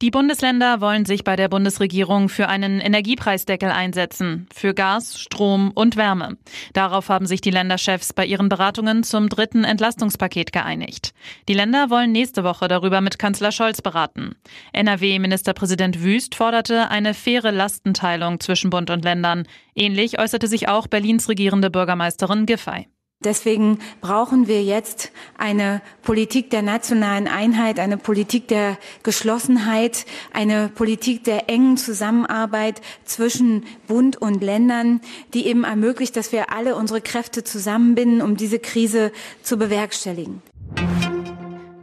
Die Bundesländer wollen sich bei der Bundesregierung für einen Energiepreisdeckel einsetzen, für Gas, Strom und Wärme. Darauf haben sich die Länderchefs bei ihren Beratungen zum dritten Entlastungspaket geeinigt. Die Länder wollen nächste Woche darüber mit Kanzler Scholz beraten. NRW-Ministerpräsident Wüst forderte eine faire Lastenteilung zwischen Bund und Ländern. Ähnlich äußerte sich auch Berlins regierende Bürgermeisterin Giffey. Deswegen brauchen wir jetzt eine Politik der nationalen Einheit, eine Politik der Geschlossenheit, eine Politik der engen Zusammenarbeit zwischen Bund und Ländern, die eben ermöglicht, dass wir alle unsere Kräfte zusammenbinden, um diese Krise zu bewerkstelligen.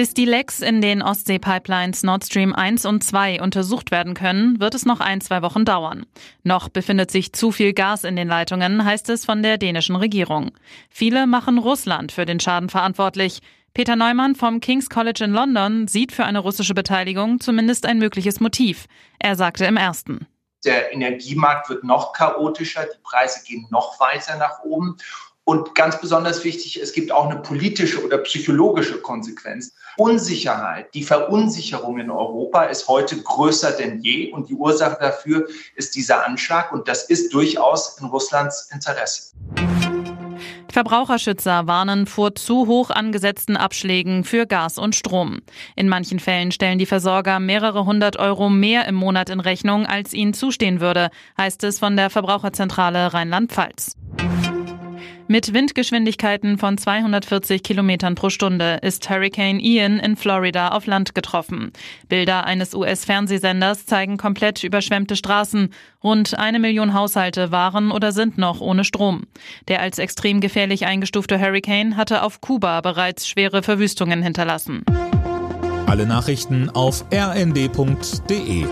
Bis die Lecks in den Ostsee-Pipelines Nord Stream 1 und 2 untersucht werden können, wird es noch ein, zwei Wochen dauern. Noch befindet sich zu viel Gas in den Leitungen, heißt es von der dänischen Regierung. Viele machen Russland für den Schaden verantwortlich. Peter Neumann vom King's College in London sieht für eine russische Beteiligung zumindest ein mögliches Motiv. Er sagte im ersten. Der Energiemarkt wird noch chaotischer, die Preise gehen noch weiter nach oben. Und ganz besonders wichtig, es gibt auch eine politische oder psychologische Konsequenz. Unsicherheit, die Verunsicherung in Europa ist heute größer denn je und die Ursache dafür ist dieser Anschlag und das ist durchaus in Russlands Interesse. Verbraucherschützer warnen vor zu hoch angesetzten Abschlägen für Gas und Strom. In manchen Fällen stellen die Versorger mehrere hundert Euro mehr im Monat in Rechnung, als ihnen zustehen würde, heißt es von der Verbraucherzentrale Rheinland-Pfalz. Mit Windgeschwindigkeiten von 240 Kilometern pro Stunde ist Hurricane Ian in Florida auf Land getroffen. Bilder eines US-Fernsehsenders zeigen komplett überschwemmte Straßen. Rund eine Million Haushalte waren oder sind noch ohne Strom. Der als extrem gefährlich eingestufte Hurricane hatte auf Kuba bereits schwere Verwüstungen hinterlassen. Alle Nachrichten auf rnd.de